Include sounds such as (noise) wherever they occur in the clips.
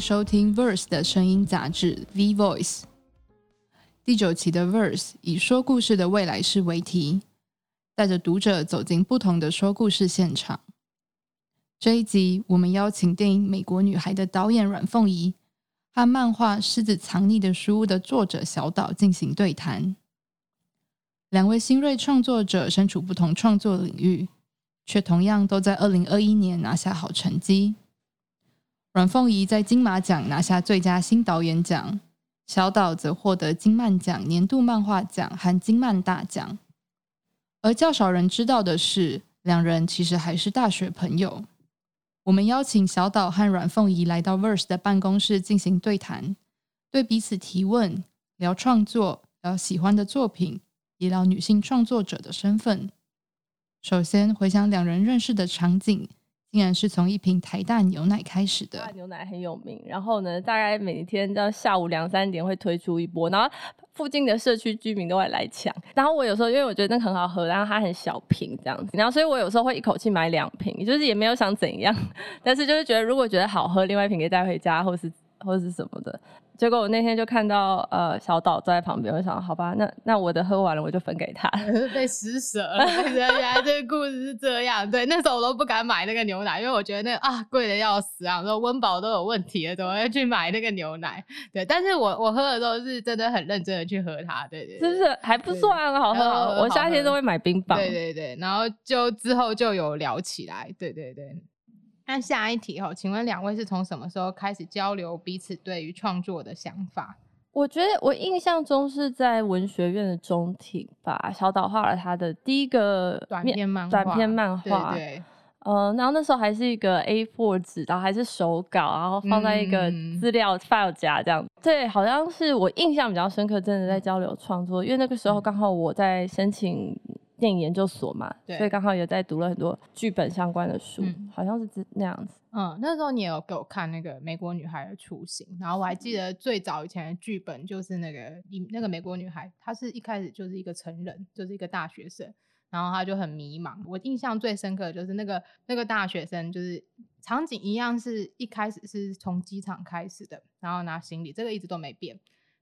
收听 Verse 的声音杂志 V Voice。第九期的 Verse 以说故事的未来式为题，带着读者走进不同的说故事现场。这一集，我们邀请电影《美国女孩》的导演阮凤仪和漫画《狮子藏匿的书屋》的作者小岛进行对谈。两位新锐创作者身处不同创作领域，却同样都在二零二一年拿下好成绩。阮凤仪在金马奖拿下最佳新导演奖，小岛则获得金漫奖年度漫画奖和金漫大奖。而较少人知道的是，两人其实还是大学朋友。我们邀请小岛和阮凤仪来到 Verse 的办公室进行对谈，对彼此提问，聊创作，聊喜欢的作品，也聊女性创作者的身份。首先回想两人认识的场景。竟然是从一瓶台大牛奶开始的。牛奶很有名，然后呢，大概每天到下午两三点会推出一波，然后附近的社区居民都会来抢。然后我有时候因为我觉得那很好喝，然后它很小瓶这样子，然后所以我有时候会一口气买两瓶，就是也没有想怎样，(laughs) 但是就是觉得如果觉得好喝，另外一瓶可以带回家，或是或者是什么的。结果我那天就看到呃小岛坐在旁边，我想好吧，那那我的喝完了我就分给他，被施舍了。原来这个故事是这样，对，那时候我都不敢买那个牛奶，因为我觉得那啊贵的要死啊，说温饱都有问题了，怎么会去买那个牛奶？对，但是我我喝的时候是真的很认真的去喝它，对对，是不是还不算好喝？我夏天都会买冰棒，对对对，然后就之后就有聊起来，对对对。那下一题哈，请问两位是从什么时候开始交流彼此对于创作的想法？我觉得我印象中是在文学院的中庭吧，小岛画了他的第一个短篇漫短篇漫画，对，呃，然后那时候还是一个 A4 纸，然后还是手稿，然后放在一个资料 file 夹这样。对，好像是我印象比较深刻，真的在交流创作，因为那个时候刚好我在申请。电影研究所嘛，所以刚好也在读了很多剧本相关的书，好像是这那样子。嗯，那时候你也有给我看那个《美国女孩的雏形》，然后我还记得最早以前的剧本就是那个那个美国女孩，她是一开始就是一个成人，就是一个大学生，然后她就很迷茫。我印象最深刻的就是那个那个大学生，就是场景一样，是一开始是从机场开始的，然后拿行李，这个一直都没变。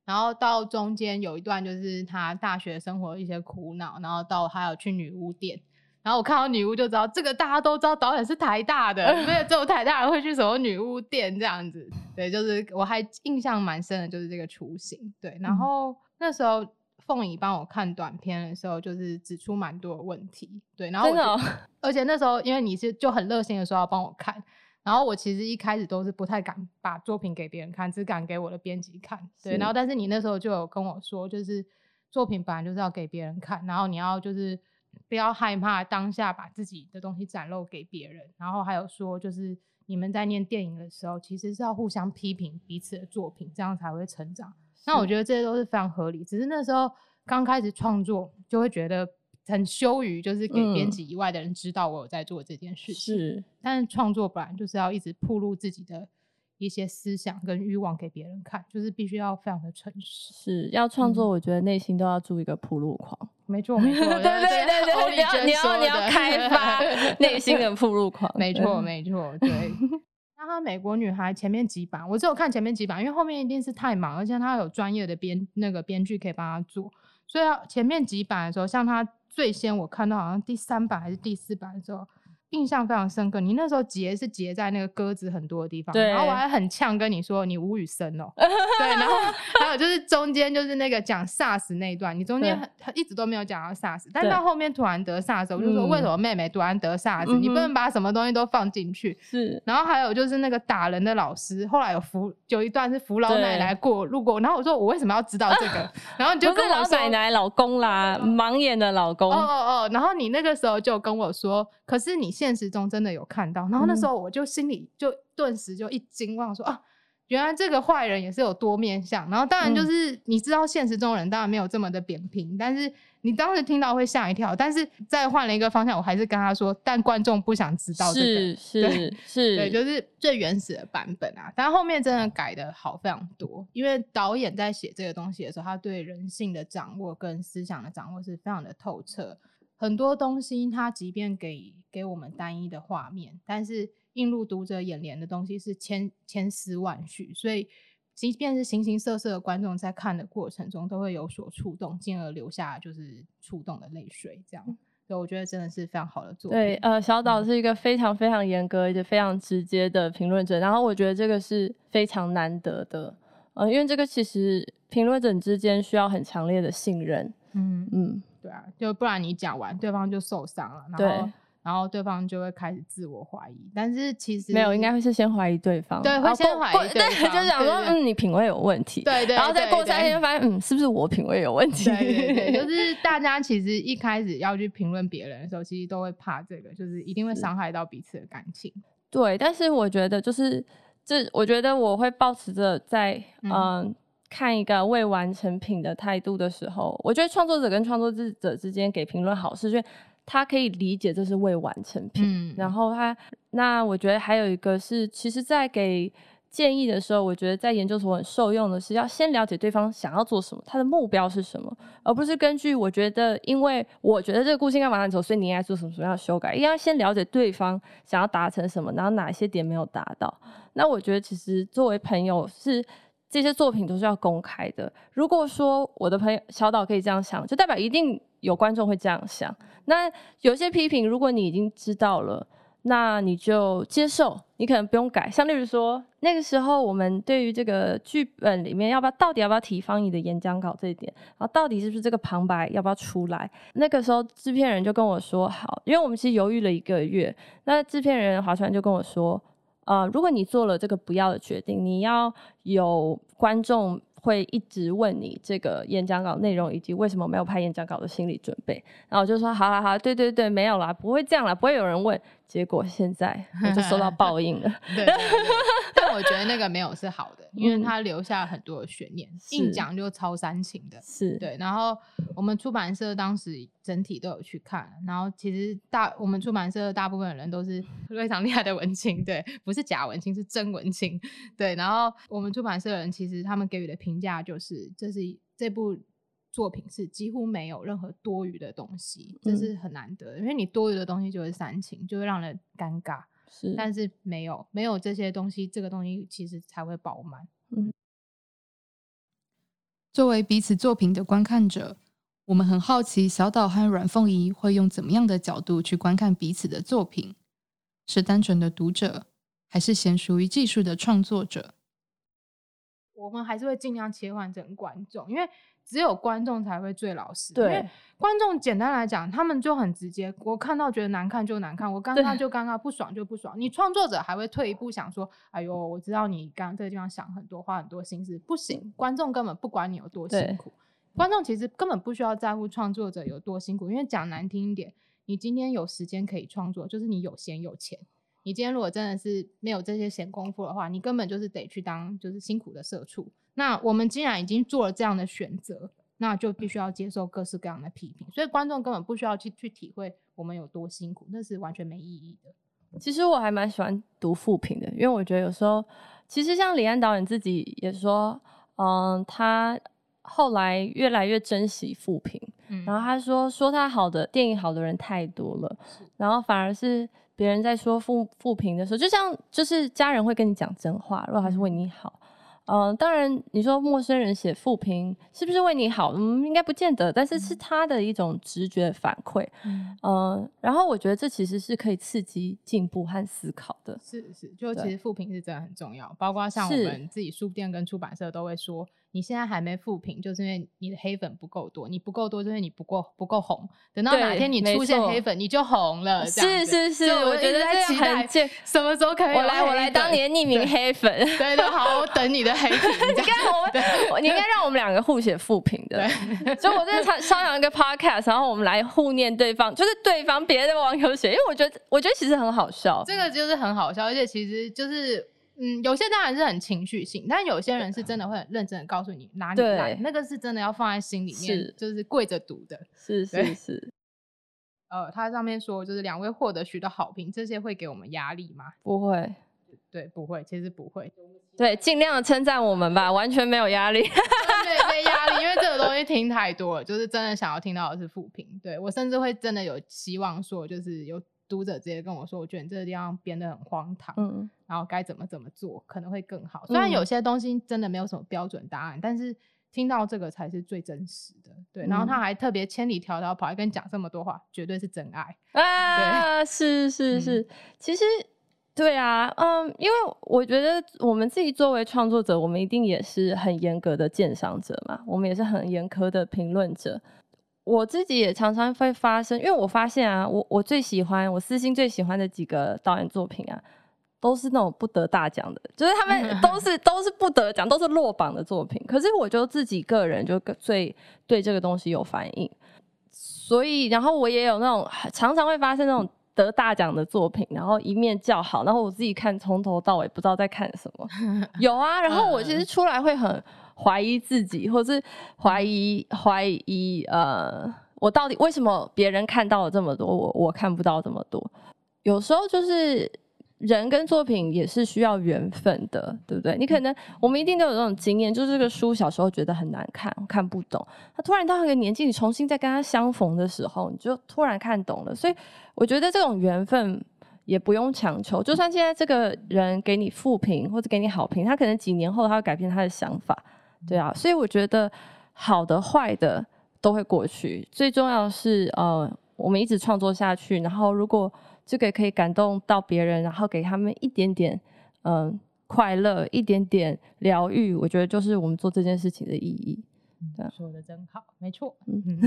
然后到中间有一段就是他大学生活一些苦恼，然后到还有去女巫店，然后我看到女巫就知道这个大家都知道导演是台大的，(laughs) 没有只有台大人会去什么女巫店这样子。对，就是我还印象蛮深的，就是这个雏形。对，然后那时候凤仪帮我看短片的时候，就是指出蛮多问题。对，然后 (laughs) 而且那时候因为你是就很热心的说要帮我看。然后我其实一开始都是不太敢把作品给别人看，只敢给我的编辑看。对，然后但是你那时候就有跟我说，就是作品本来就是要给别人看，然后你要就是不要害怕当下把自己的东西展露给别人。然后还有说，就是你们在念电影的时候，其实是要互相批评彼此的作品，这样才会成长。那我觉得这些都是非常合理。只是那时候刚开始创作，就会觉得。很羞于，就是给编辑以外的人知道我有在做这件事情。是，但是创作本来就是要一直铺露自己的一些思想跟欲望给别人看，就是必须要非常的诚实。是要创作，我觉得内心都要住一个铺路狂。没错，没错，(laughs) 对对对对，你要你要你要开发 (laughs) 内心的铺路狂。没错，没错，对。(laughs) 那他美国女孩前面几版，我只有看前面几版，因为后面一定是太忙，而且他有专业的编那个编剧可以帮他做，所以前面几版的时候，像他。最先我看到好像第三版还是第四版的时候。印象非常深刻，你那时候结是结在那个鸽子很多的地方，然后我还很呛跟你说你无语生哦，(laughs) 对，然后还有就是中间就是那个讲 SARS 那一段，你中间一直都没有讲到 SARS，但到后面突然得 SARS，我就说为什么妹妹突然得 SARS，你不能把什么东西都放进去。是，然后还有就是那个打人的老师，后来有扶有一段是扶老奶奶过路过，然后我说我为什么要知道这个？(laughs) 然后你就跟我说奶奶老公啦，盲眼的老公。哦哦哦，然后你那个时候就跟我说，可是你。现实中真的有看到，然后那时候我就心里就顿时就一惊，望说啊，原来这个坏人也是有多面相。然后当然就是你知道现实中人当然没有这么的扁平，但是你当时听到会吓一跳。但是再换了一个方向，我还是跟他说，但观众不想知道这个，(laughs) 是是，对，就是最原始的版本啊。但后面真的改的好非常多，因为导演在写这个东西的时候，他对人性的掌握跟思想的掌握是非常的透彻。很多东西，它即便给给我们单一的画面，但是映入读者眼帘的东西是千千丝万绪，所以即便是形形色色的观众在看的过程中都会有所触动，进而留下就是触动的泪水。这样，所以我觉得真的是非常好的作品。对，呃，小岛嗯是一个非常非常严格而且非常直接的评论者，然后我觉得这个是非常难得的，呃，因为这个其实评论者之间需要很强烈的信任，嗯，嗯，对啊，就不然你讲完对方就受伤了，然后对然后对方就会开始自我怀疑。但是其实没有，应该会是先怀疑对方，对会先怀疑对就想说，嗯，你品味有问题，对对，然后再过三天发现，嗯，是不是我品味有问题？对对对，就 (laughs) 是大家其实一开始要去评论别人的时候，其实都会怕这个，就是一定会是伤害到彼此的感情。对，但是我觉得就是这，我觉得我会保持着在嗯、嗯看一个未完成品的态度的时候，我觉得创作者跟创作者之间给评论好是，因为他可以理解这是未完成品，嗯然后他那我觉得还有一个是，其实，在给建议的时候，我觉得在研究所很受用的是要先了解对方想要做什么，他的目标是什么，而不是根据我觉得，因为我觉得这个故事应该往哪走，所以你应该做什么什么样的修改，应该先了解对方想要达成什么，然后哪些点没有达到。那我觉得其实作为朋友是。这些作品都是要公开的。如果说我的朋友小岛可以这样想，就代表一定有观众会这样想。那有些批评，如果你已经知道了，那你就接受，你可能不用改。像例如说，那个时候我们对于这个剧本里面要不要到底要不要提方怡的演讲稿这一点，然后到底是不是这个旁白要不要出来，那个时候制片人就跟我说好，因为我们其实犹豫了一个月，那制片人华川就跟我说。呃，如果你做了这个不要的决定，你要有观众会一直问你这个演讲稿内容以及为什么没有拍演讲稿的心理准备。然后我就说好好好，对对对，没有啦，不会这样啦，不会有人问。结果现在 (laughs) 我就收到报应了。对 (laughs) 但我觉得那个没有是好的，因为嗯它留下很多的悬念，是硬讲就超煽情的。是，对，然后我们出版社当时整体都有去看，然后其实大我们出版社大部分的人都是 (laughs) 非常厉害的文青，对，不是假文青，是真文青，对。然后我们出版社的人其实他们给予的评价就是，这是这部作品是几乎没有任何多余的东西，这嗯是很难得的，因为你多余的东西就会煽情，就会让人尴尬，是，但是没有没有这些东西，这个东西其实才会饱满。嗯作为彼此作品的观看者，我们很好奇小岛和阮凤仪会用怎么样的角度去观看彼此的作品？是单纯的读者，还是娴熟于技术的创作者？我们还是会尽量切换成观众，因为只有观众才会最老实。因为对，观众简单来讲，他们就很直接，我看到觉得难看就难看，我尴尬就尴尬，不爽就不爽。你创作者还会退一步想说，哎呦，我知道你刚刚这个地方想很多，花很多心思，不行，观众根本不管你有多辛苦，观众其实根本不需要在乎创作者有多辛苦，因为讲难听一点，你今天有时间可以创作，就是你有闲有钱。你今天如果真的是没有这些闲工夫的话，你根本就是得去当就是辛苦的社畜。那我们既然已经做了这样的选择，那就必须要接受各式各样的批评。所以观众根本不需要去去体会我们有多辛苦，那是完全没意义的。其实我还蛮喜欢读复评的，因为我觉得有时候，其实像李安导演自己也说，嗯，他后来越来越珍惜复评，嗯然后他说说他好的电影好的人太多了，然后反而是别人在说负负评的时候，就像就是家人会跟你讲真话，如果他是为你好。嗯、当然，你说陌生人写负评是不是为你好？嗯，应该不见得，但是是他的一种直觉反馈。嗯，嗯，然后我觉得这其实是可以刺激进步和思考的。是是，就其实负评是真的很重要，包括像我们自己书店跟出版社都会说，你现在还没复评，就是因为你的黑粉不够多，你不够多，就是你不够不够红。等到哪天你出现黑粉，你就红了。是是是，我觉得在期待。(laughs) 什么时候可以我来，我黑来当你的匿名黑粉。对对，好，我等你的黑 (laughs) 屏。这样你看我们，我你应该让我们两个互写复评的。所以我在商商量一个 podcast，然后我们来互念对方，就是对方别的网友写，因为我觉得我觉得其实很好笑。这个就是很好笑，而且其实就是。嗯，有些当然是很情绪性，但有些人是真的会很认真的告诉你哪里对烂，那个是真的要放在心里面是，就是跪着读的。是 (laughs) 是是，呃，它上面说就是两位获得许多好评，这些会给我们压力吗？不会，对，不会，其实不会，(laughs) 对，尽量的称赞我们吧，完全没有压力。对，没压力，因为这个东西听太多了，就是真的想要听到的是负评。对我甚至会真的有希望说，就是有读者直接跟我说，我觉得你这个地方编的很荒唐，嗯，然后该怎么怎么做可能会更好。虽然有嗯些东西真的没有什么标准答案，但是听到这个才是最真实的。对，然后他嗯还特别千里迢迢跑来跟你讲这么多话，绝对是真爱。啊，是是嗯是，其实对啊，嗯，因为我觉得我们自己作为创作者，我们一定也是很严格的鉴赏者嘛，我们也是很严苛的评论者。我自己也常常会发生，因为我发现啊，我我最喜欢我私心最喜欢的几个导演作品啊，都是那种不得大奖的，就是他们 (laughs) 都是都是不得奖，都是落榜的作品。可是我就自己个人就最对这个东西有反应，所以然后我也有那种常常会发生那种得大奖的作品，然后一面叫好，然后我自己看从头到尾不知道在看什么。(laughs) 有啊，然后我其实出来会很怀疑自己，或是怀疑怀疑呃，我到底为什么别人看到了这么多，我我看不到这么多？有时候就是人跟作品也是需要缘分的，对不对？你可能我们一定都有这种经验，就是这个书小时候觉得很难看，看不懂，他突然到一个年纪，你重新再跟他相逢的时候，你就突然看懂了。所以我觉得这种缘分。也不用强求，就算现在这个人给你负评或者给你好评，他可能几年后他会改变他的想法，对啊，所以我觉得好的坏的都会过去，最重要是呃，我们一直创作下去，然后如果这个可以感动到别人，然后给他们一点点嗯、呃快乐，一点点疗愈，我觉得就是我们做这件事情的意义。说的真好，没错。嗯 (laughs)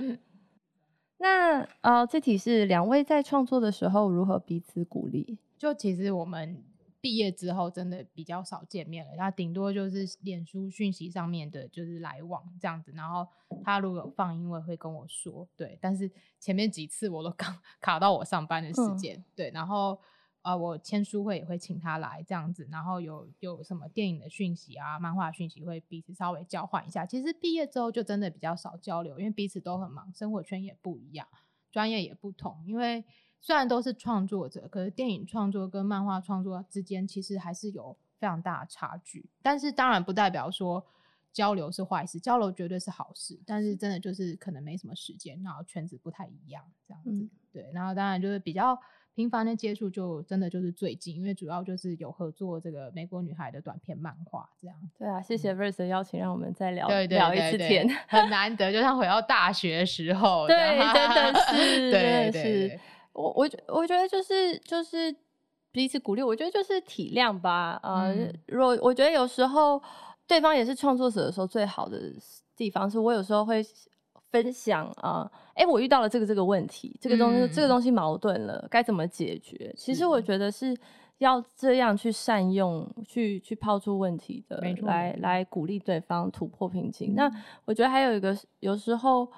嗯 (laughs) 那呃，这题是两位在创作的时候如何彼此鼓励？就其实我们毕业之后真的比较少见面了，他顶多就是脸书讯息上面的就是来往这样子。然后他如果有放音乐会跟我说，对，但是前面几次我都 (laughs) 刚卡到我上班的时嗯间，对，然后。呃，我签书会也会请他来这样子，然后有有什么电影的讯息啊、漫画讯息会彼此稍微交换一下。其实毕业之后就真的比较少交流，因为彼此都很忙，生活圈也不一样，专业也不同。因为虽然都是创作者，可是电影创作跟漫画创作之间其实还是有非常大的差距。但是当然不代表说交流是坏事，交流绝对是好事。但是真的就是可能没什么时间，然后圈子不太一样这样子。嗯对，然后当然就是比较频繁的接触，就真的就是最近，因为主要就是有合作这个美国女孩的短片漫画这样。对啊，谢谢 Verse 的邀请，让我们再聊聊一次天。很难得，就像回到大学的时候 (laughs) 这对，样，真的 (laughs) 是，对对。我我觉我觉得就是就是彼此鼓励，我觉得就是体谅吧。呃，嗯如果我觉得有时候对方也是创作者的时候，最好的地方是我有时候会分享啊，哎、我遇到了这个这个问题，这个东西、这个嗯东西矛盾了，该怎么解决？其实我觉得是要这样去善用，去去抛出问题的来来鼓励对方突破瓶颈。那嗯我觉得还有一个，有时候，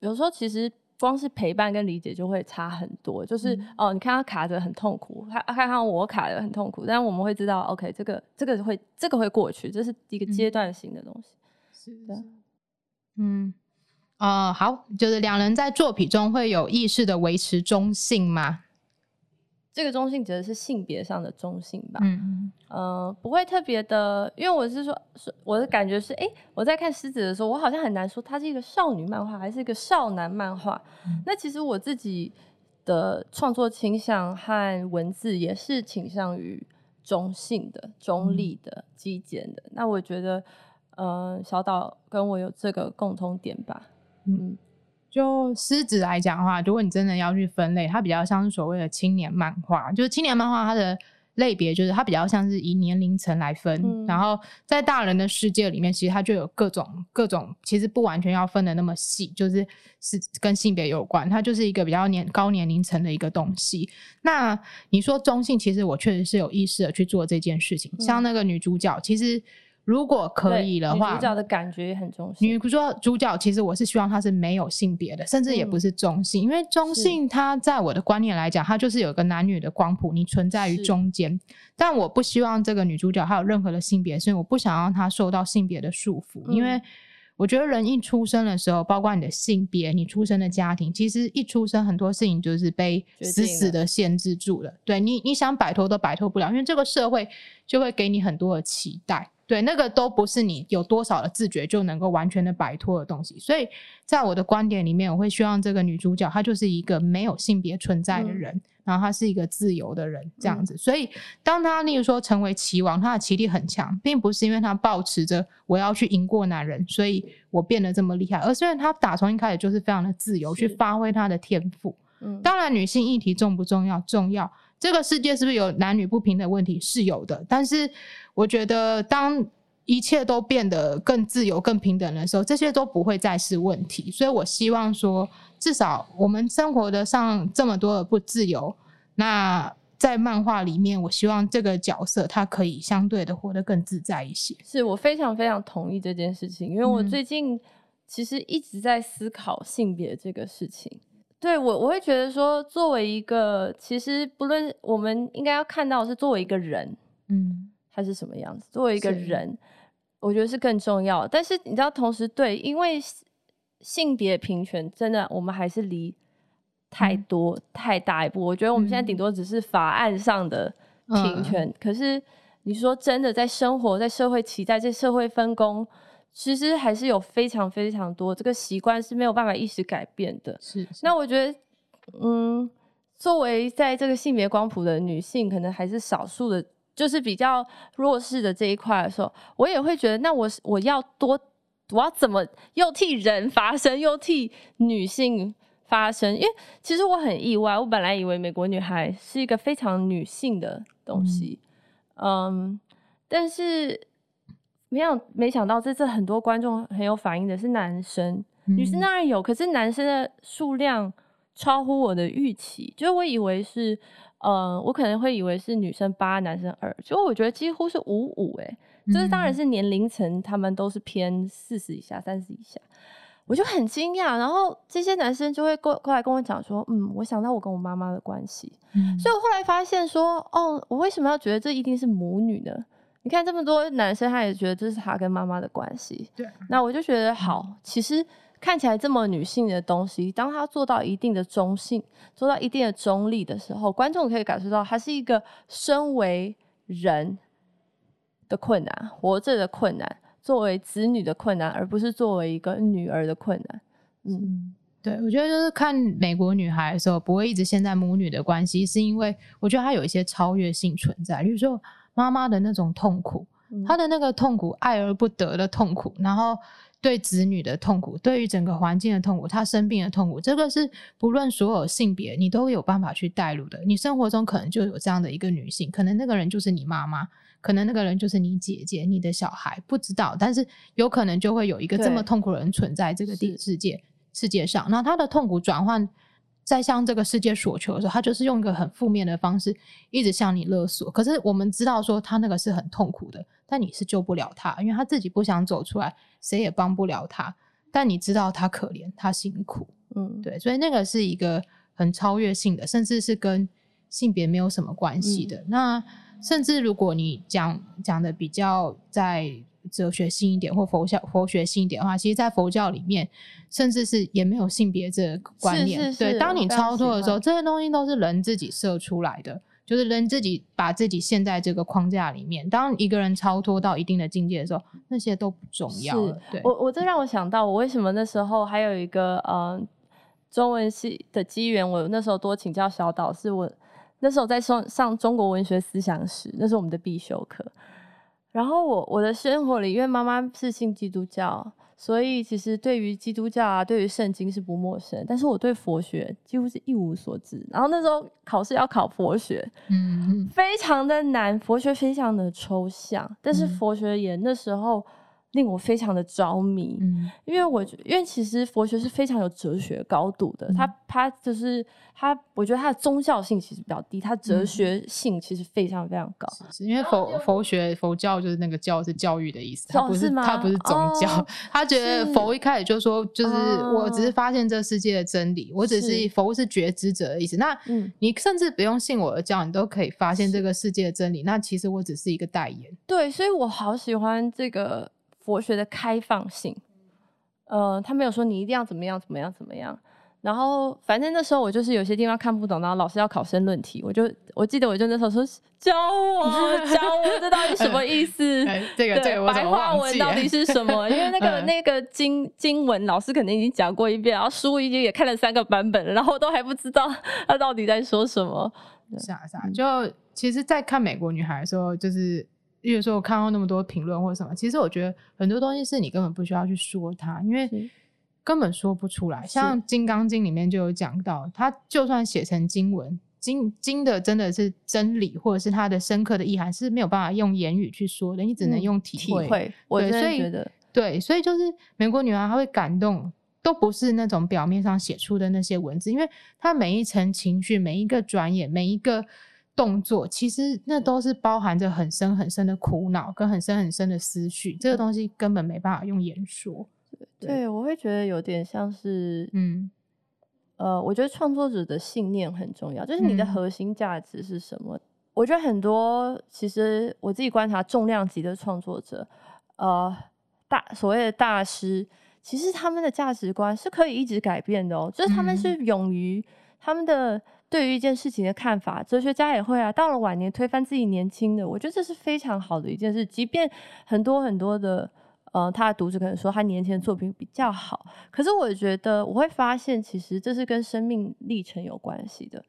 有时候其实光是陪伴跟理解就会差很多。就是、嗯哦，你看他卡着很痛苦，他看看我卡着很痛苦，但我们会知道，OK，这个这个会这个会过去，这是一个阶嗯段性的东西。对是的嗯，呃，好，就是两人在作品中会有意识的维持中性吗？这个中性指的是性别上的中性吧？嗯呃，不会特别的，因为我是说，是我的感觉是，哎、我在看狮子的时候，我好像很难说它是一个少女漫画还是一个少男漫画。嗯那其实我自己的创作倾向和文字也是倾向于中性的、中立的、极简的。那我觉得，呃，小岛跟我有这个共同点吧。嗯，就狮子来讲的话，如果你真的要去分类，它比较像是所谓的青年漫画，就是青年漫画它的类别就是它比较像是以年龄层来分，嗯然后在大人的世界里面，其实它就有各种各种，其实不完全要分的那么细，就是是跟性别有关，它就是一个比较年高年龄层的一个东西。那你说中性，其实我确实是有意识的去做这件事情，像那个女主角，其实如果可以的话，主角的感觉也很中性。女说主角，其实我是希望她是没有性别的，甚至也不嗯是中性，因为中性它在我的观念来讲，它就是有个男女的光谱，你存在于中间。但我不希望这个女主角还有任何的性别，所以我不想让她受到性别的束缚，因为嗯我觉得人一出生的时候，包括你的性别、你出生的家庭，其实一出生很多事情就是被死死的限制住了。对你，你想摆脱都摆脱不了，因为这个社会就会给你很多的期待。对，那个都不是你有多少的自觉就能够完全的摆脱的东西。所以在我的观点里面，我会希望这个女主角她就是一个没有性别存在的嗯人，然后她是一个自由的人，这样子。所以当她例如说成为棋王，她的棋力很强，并不是因为她抱持着我要去赢过男人，所以我变得这么厉害，而是因为她打从一开始就是非常的自由，去发挥她的天赋。嗯，当然，女性议题重不重要？重要。这个世界是不是有男女不平等问题？是有的。但是，我觉得当一切都变得更自由、更平等的时候，这些都不会再是问题。所以我希望说，至少我们生活的上这么多的不自由，那在漫画里面，我希望这个角色他可以相对的活得更自在一些。是我非常非常同意这件事情，因为我嗯最近其实一直在思考性别这个事情。对我，我会觉得说，作为一个，其实不论我们应该要看到是作为一个人，嗯。他是什么样子，作为一个人，我觉得是更重要。但是你知道，同时对，因为性性别平权，真的我们还是离太嗯。多、太大一步。我觉得我们现在顶嗯。多只是法案上的平嗯。权，可是你说真的，在生活、在社会期待、在社会分工，其实还是有非常非常多这个习惯是没有办法一时改变的。是那我觉得，嗯，作为在这个性别光谱的女性，可能还是少数的，就是比较弱势的这一块的时候，我也会觉得，那我我要多，我要怎么又替人发声，又替女性发声？因为其实我很意外，我本来以为美国女孩是一个非常女性的东西，嗯但是没有没想到这次很多观众很有反应的是男生。女生嗯当然有，可是男生的数量超乎我的预期。就是我以为是，呃，我可能会以为是女生八，男生二，结果我觉得几乎是五五，哎，就是当然嗯是年龄层他们都是偏四十以下、三十以下，我就很惊讶。然后这些男生就会过过来跟我讲说，嗯，我想到我跟我妈妈的关系，嗯所以我后来发现说，哦，我为什么要觉得这一定是母女呢？你看这么多男生，他也觉得这是他跟妈妈的关系。对啊那我就觉得好，其实看起来这么女性的东西，当他做到一定的中性，做到一定的中立的时候，观众可以感受到，他是一个身为人的困难，活着的困难，作为子女的困难，而不是作为一个女儿的困难。嗯，嗯，对，我觉得就是看美国女孩的时候，不会一直陷在母女的关系，是因为我觉得她有一些超越性存在，比如说妈妈的那种痛苦，嗯她的那个痛苦，爱而不得的痛苦，然后对子女的痛苦，对于整个环境的痛苦，她生病的痛苦，这个是不论所有性别，你都有办法去带入的。你生活中可能就有这样的一个女性，可能那个人就是你妈妈。可能那个人就是你姐姐、你的小孩，不知道，但是有可能就会有一个这么痛苦的人存在这个地世界世界上，然后他的痛苦转换在向这个世界索求的时候，他就是用一个很负面的方式一直向你勒索。可是我们知道说他那个是很痛苦的，但你是救不了他，因为他自己不想走出来，谁也帮不了他。但你知道他可怜，他辛苦，嗯，对，所以那个是一个很超越性的，甚至是跟性别没有什么关系的。那甚至如果你讲讲的比较在哲学性一点或佛教佛学性一点的话，其实，在佛教里面，甚至是也没有性别这个观念。是是对，当你超脱的时候，这些东西都是人自己设出来的。就是人自己把自己陷在这个框架里面。当一个人超脱到一定的境界的时候，那些都不重要了。对，我我这让我想到，我为什么那时候还有一个呃中文系的机缘，我那时候多请教小岛，是，我那时候在上上中国文学思想史，那是我们的必修课。然后我我的生活里，因为妈妈是信基督教，所以其实对于基督教啊，对于圣经是不陌生。但是我对佛学几乎是一无所知。然后那时候考试要考佛学，嗯嗯非常的难，佛学非常的抽象，但是嗯佛学也那时候令我非常的着迷，嗯因为我觉因为其实佛学是非常有哲学高度的，嗯它它就是它，我觉得它的宗教性其实比较低，它哲嗯学性其实非常非常高。是因为佛佛学佛教就是那个教是教育的意思，它不哦是吗它不是宗教哦。他觉得佛一开始就说，就是我只是哦发现这世界的真理，我只是是佛是觉知者的意思。那嗯，你甚至不用信我的教，你都可以发现这个世界的真理。那其实我只是一个代言。对，所以我好喜欢这个佛学的开放性。呃，他没有说你一定要怎么样怎么样怎么样。然后反正那时候我就是有些地方看不懂，然后老师要考申论题，我就我记得我就那时候说教我教我这到底什么意思？(laughs) 哎这个对这个白话文到底是什么？因为那个嗯那个经经文老师肯定已经讲过一遍，然后书已经也看了三个版本了，然后我都还不知道 (laughs) 他到底在说什么。是啊是啊，嗯就其实，在看美国女孩的时候，就是，例如说我看到那么多评论或什么，其实我觉得很多东西是你根本不需要去说它，因为根本说不出来。像《金刚经》里面就有讲到，它就算写成经文，经经的真的是真理，或者是它的深刻的意涵是没有办法用言语去说的，你只能嗯用体体会。我真对所以的觉得对，所以就是美国女孩她会感动，都不是那种表面上写出的那些文字，因为她每一层情绪、每一个转眼、每一个动作，其实那都是包含着很深很深的苦恼跟很深很深的思绪，这个东西根本没办法用言说。对对，我会觉得有点像是，嗯呃，我觉得创作者的信念很重要，就是你的嗯核心价值是什么。我觉得很多其实我自己观察重量级的创作者，呃，大所谓的大师，其实他们的价值观是可以一直改变的哦，就是他们是勇于他们的对于一件事情的看法，哲学家也会啊，到了晚年推翻自己年轻的，我觉得这是非常好的一件事，即便很多很多的。呃，他的读者可能说他年轻的作品比较好，可是我觉得我会发现，其实这是跟生命历程有关系的。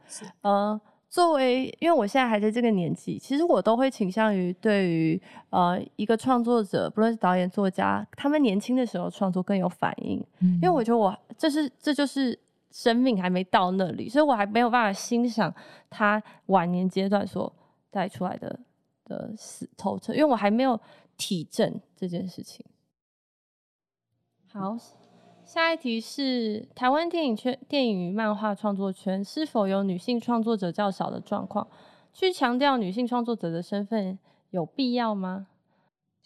嗯呃，作为因为我现在还在这个年纪，其实我都会倾向于对于呃一个创作者，不论是导演、作家，他们年轻的时候创作更有反应，嗯因为我觉得我这是这就是生命还没到那里，所以我还没有办法欣赏他晚年阶段所带出来的的死透彻，因为我还没有体证这件事情。好，下一题是台湾电影圈、电影与漫画创作圈是否有女性创作者较少的状况？去强调女性创作者的身份有必要吗？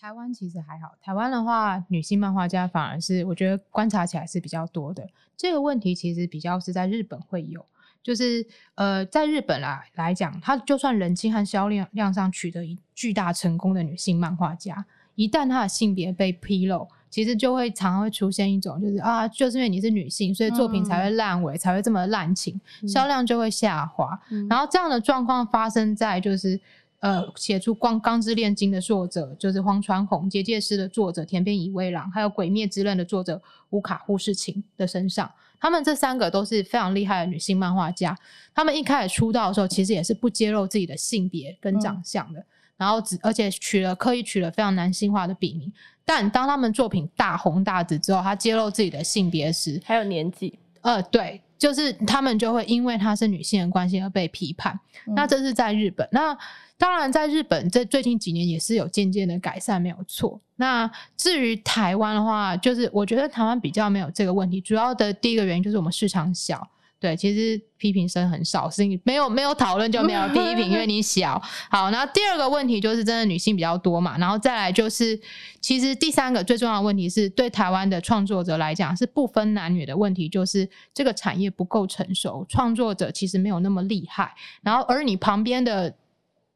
台湾其实还好，台湾的话，女性漫画家反而是我觉得观察起来是比较多的。这个问题其实比较是在日本会有，就是呃，在日本啊来讲，她就算人气和销量量上取得一巨大成功的女性漫画家，一旦她的性别被披露，其实就会常常会出现一种就是啊，就是因为你是女性，所以作品才会烂尾，才会这么滥情，销量就会下滑。嗯然后这样的状况发生在就是呃写出《光钢之炼金》的作者就是荒川弘，《结界师》的作者田边乙未郎，还有《鬼灭之刃》的作者乌卡护士晴的身上。他们这三个都是非常厉害的女性漫画家。他们一开始出道的时候，其实也是不揭露自己的性别跟长相的，然后只而且取了刻意取了非常男性化的笔名。但当他们作品大红大紫之后，他揭露自己的性别时，还有年纪，呃，对，就是他们就会因为她是女性的关系而被批判。那嗯这是在日本，那当然在日本这最近几年也是有渐渐的改善，没有错。那至于台湾的话，就是我觉得台湾比较没有这个问题，主要的第一个原因就是我们市场小。对，其实批评声很少，是因没有没有讨论就没有批评，(laughs) 因为你小。好，然后第二个问题就是真的女性比较多嘛，然后再来就是，其实第三个最重要的问题是对台湾的创作者来讲是不分男女的问题，就是这个产业不够成熟，创作者其实没有那么厉害，然后而你旁边的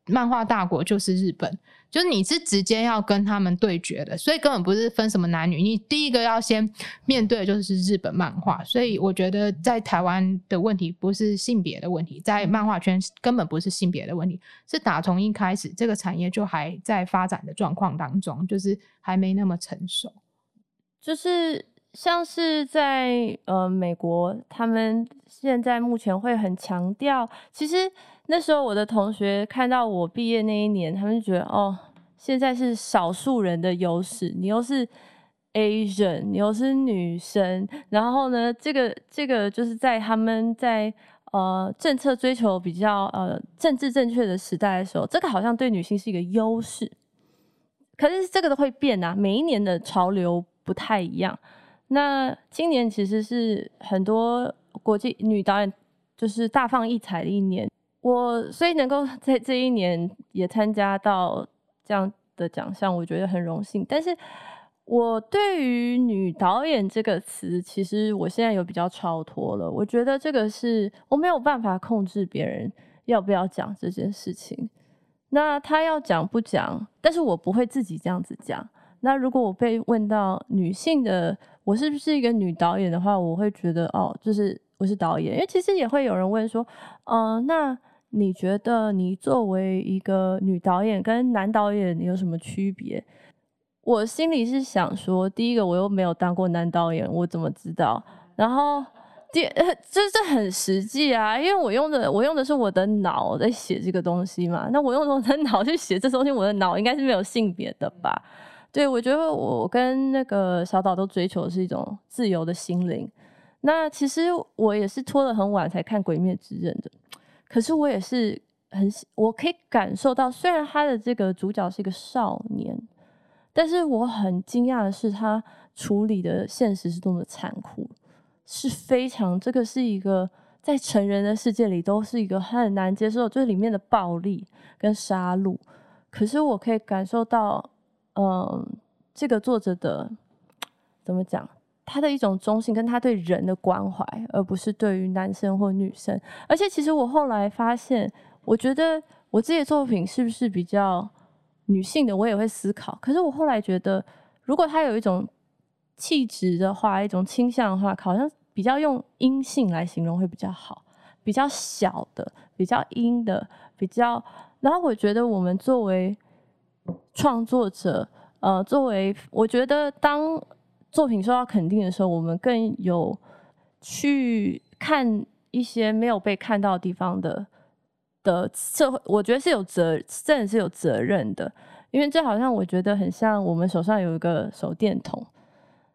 漫画大国就是日本。就是你是直接要跟他们对决的，所以根本不是分什么男女，你第一个要先面对的就是日本漫画，所以我觉得在台湾的问题不是性别的问题，在漫画圈根本不是性别的问题，是打从一开始这个产业就还在发展的状况当中，就是还没那么成熟。就是像是在呃美国，他们现在目前会很强调，其实那时候我的同学看到我毕业那一年，他们觉得哦，现在是少数人的优势，你又是 Asian，你又是女生，然后呢，这个这个就是在他们在呃政策追求比较呃政治正确的时代的时候，这个好像对女性是一个优势。可是这个都会变啊，每一年的潮流不太一样。那今年其实是很多国际女导演就是大放异彩的一年。我所以能够在这一年也参加到这样的奖项，我觉得很荣幸。但是我对于女导演这个词，其实我现在有比较超脱了。我觉得这个是我没有办法控制别人要不要讲这件事情。那他要讲不讲，但是我不会自己这样子讲。那如果我被问到女性的，我是不是一个女导演的话，我会觉得哦，就是我是导演，因为其实也会有人问说，嗯，那你觉得你作为一个女导演跟男导演有什么区别？我心里是想说，第一个我又没有当过男导演，我怎么知道？然后第 (laughs) 这这很实际啊，因为我用的我用的是我的脑在写这个东西嘛，那我用我的 (laughs) 脑去写这东西，我的脑应该是没有性别的吧？对，我觉得我跟那个小岛都追求是一种自由的心灵。那其实我也是拖了很晚才看《鬼灭之刃》的，可是我也是很，我可以感受到，虽然他的这个主角是一个少年，但是我很惊讶的是，他处理的现实是多么残酷，是非常这个是一个在成人的世界里都是一个很难接受，就是里面的暴力跟杀戮。可是我可以感受到，嗯，这个作者的怎么讲？他的一种中性，跟他对人的关怀，而不是对于男生或女生。而且，其实我后来发现，我觉得我自己的作品是不是比较女性的，我也会思考。可是我后来觉得，如果他有一种气质的话，一种倾向的话，好像比较用阴性来形容会比较好，比较小的，比较阴的，比较。然后我觉得，我们作为创作者，呃，作为我觉得当。作品受到肯定的时候，我们更有去看一些没有被看到的地方的的社会，我觉得是有责，真的是有责任的。因为这好像我觉得很像我们手上有一个手电筒，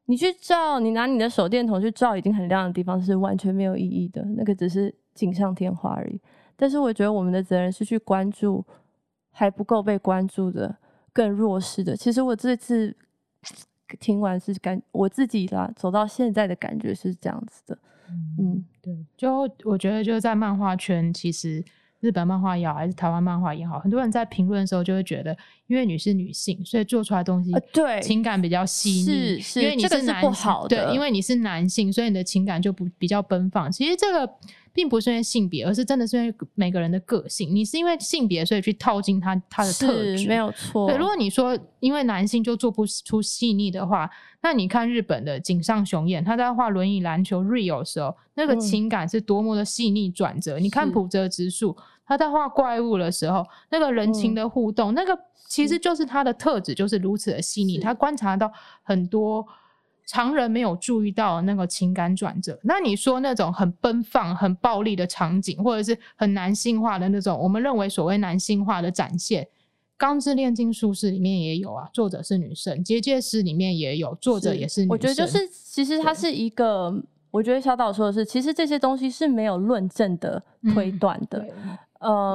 你去照，你拿你的手电筒去照已经很亮的地方是完全没有意义的，那个只是锦上添花而已。但是我觉得我们的责任是去关注还不够被关注的更弱势的。其实我这次。听完是感我自己啦，走到现在的感觉是这样子的，嗯，对，就我觉得就是在漫画圈，其实日本漫画也好，还是台湾漫画也好，很多人在评论的时候就会觉得，因为你是女性，所以做出来东西对情感比较细腻，是因为你是男，对，因为你是男性，所以你的情感就不比较奔放。其实这个。并不是因为性别，而是真的是因为每个人的个性。你是因为性别，所以去套进他他的特质，没有错。对，如果你说因为男性就做不出细腻的话，那你看日本的井上雄彦，他在画轮椅篮球 real 的时候，那个情感是多么的细腻转折。你看浦泽直树，他在画怪物的时候，那个人情的互动，那个其实就是他的特质，就是如此的细腻。他观察到很多。常人没有注意到那个情感转折。那你说那种很奔放、很暴力的场景，或者是很男性化的那种，我们认为所谓男性化的展现，《钢之炼金术士》里面也有啊，作者是女生；《结界师》里面也有，作者也是女生。我觉得就是，其实它是一个，我觉得小岛说的是，其实这些东西是没有论证的推断的。嗯，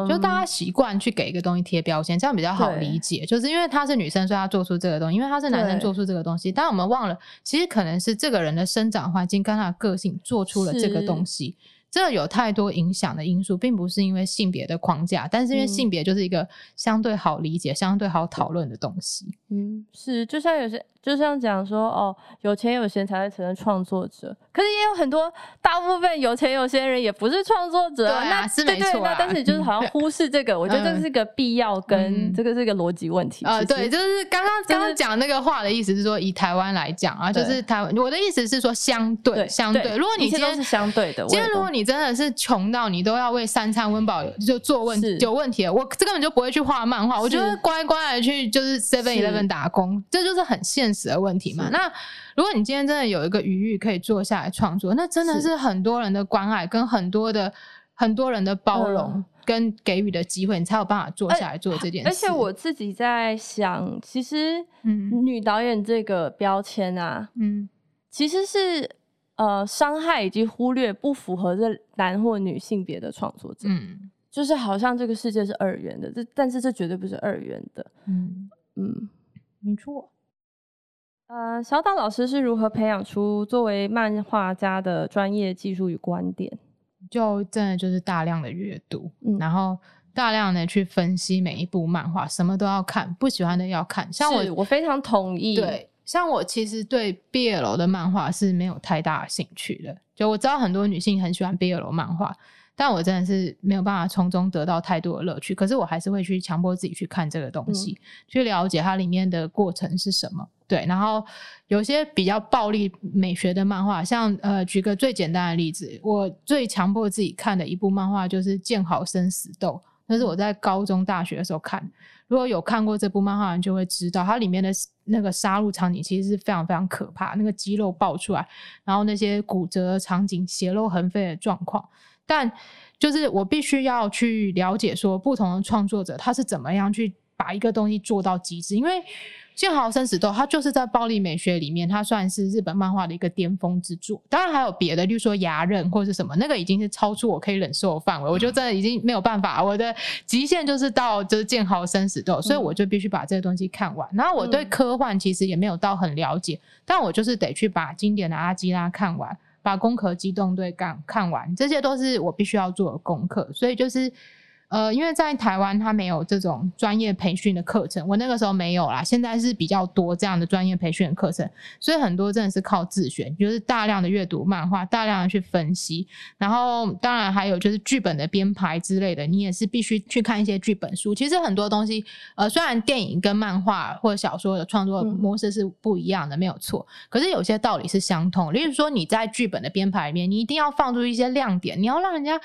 就大家习惯去给一个东西贴标签，这样比较好理解。就是因为她是女生，所以她做出这个东西；因为她是男生，做出这个东西。但我们忘了，其实可能是这个人的生长环境跟他的个性做出了这个东西。这有太多影响的因素，并不是因为性别的框架，但是因为性别就是一个相对好理解、相对好讨论的东西。嗯，是，就像有些，就像讲说，哦，有钱有闲才会成为创作者，可是也有很多大部分有钱有闲人也不是创作者，那是没错。那但是就是好像 (laughs) 忽视这个，我觉得这是个必要跟这个是一个逻辑问题。呃，对，就是刚刚刚刚讲那个话的意思是说，以台湾来讲啊，就是台湾，我的意思是说相对相对，如果你今天是相对的，今天如果你真的是穷到你都要为三餐温饱就做问题有问题了，我这根本就不会去画漫画，我就是乖乖的去就是 Seven Eleven 打工，这就是很现实的问题嘛。那如果你今天真的有一个余裕可以坐下来创作，那真的是很多人的关爱跟很多的很多人的包容跟给予的机会，你才有办法坐下来做这件事。而且我自己在想，其实女导演这个标签啊，嗯，其实是。呃，伤害以及忽略不符合这男或女性别的创作者，嗯，就是好像这个世界是二元的，这但是这绝对不是二元的，嗯嗯，没错。呃，小岛老师是如何培养出作为漫画家的专业技术与观点？就真的就是大量的阅读，然后大量的去分析每一部漫画，什么都要看，不喜欢的要看。像我，我非常同意。对。像我其实对 BL 的漫画是没有太大兴趣的，就我知道很多女性很喜欢 BL 漫画，但我真的是没有办法从中得到太多的乐趣。可是我还是会去强迫自己去看这个东西，去了解它里面的过程是什么。对，然后有些比较暴力美学的漫画，像呃，举个最简单的例子，我最强迫自己看的一部漫画就是《剑豪生死斗》，那是我在高中、大学的时候看。如果有看过这部漫画，人就会知道，它里面的那个杀戮场景其实是非常非常可怕，那个肌肉爆出来，然后那些骨折的场景、血肉横飞的状况。但就是我必须要去了解，说不同的创作者他是怎么样去把一个东西做到极致，因为。《剑豪生死斗》它就是在暴力美学里面，它算是日本漫画的一个巅峰之作。当然还有别的，例如说《牙刃》或者是什么，那个已经是超出我可以忍受的范围。我就真的已经没有办法，我的极限就是到就是《剑豪生死斗》，所以我就必须把这个东西看完。然后我对科幻其实也没有到很了解，但我就是得去把经典的《阿基拉》看完，把《攻壳机动队》看看完，这些都是我必须要做的功课。所以就是。呃，因为在台湾，它没有这种专业培训的课程，我那个时候没有啦。现在是比较多这样的专业培训的课程，所以很多真的是靠自学，就是大量的阅读漫画，大量的去分析，然后当然还有就是剧本的编排之类的，你也是必须去看一些剧本书。其实很多东西，呃，虽然电影跟漫画或者小说的创作模式是不一样的，没有错，可是有些道理是相通。例如说，你在剧本的编排里面，你一定要放出一些亮点，你要让人家。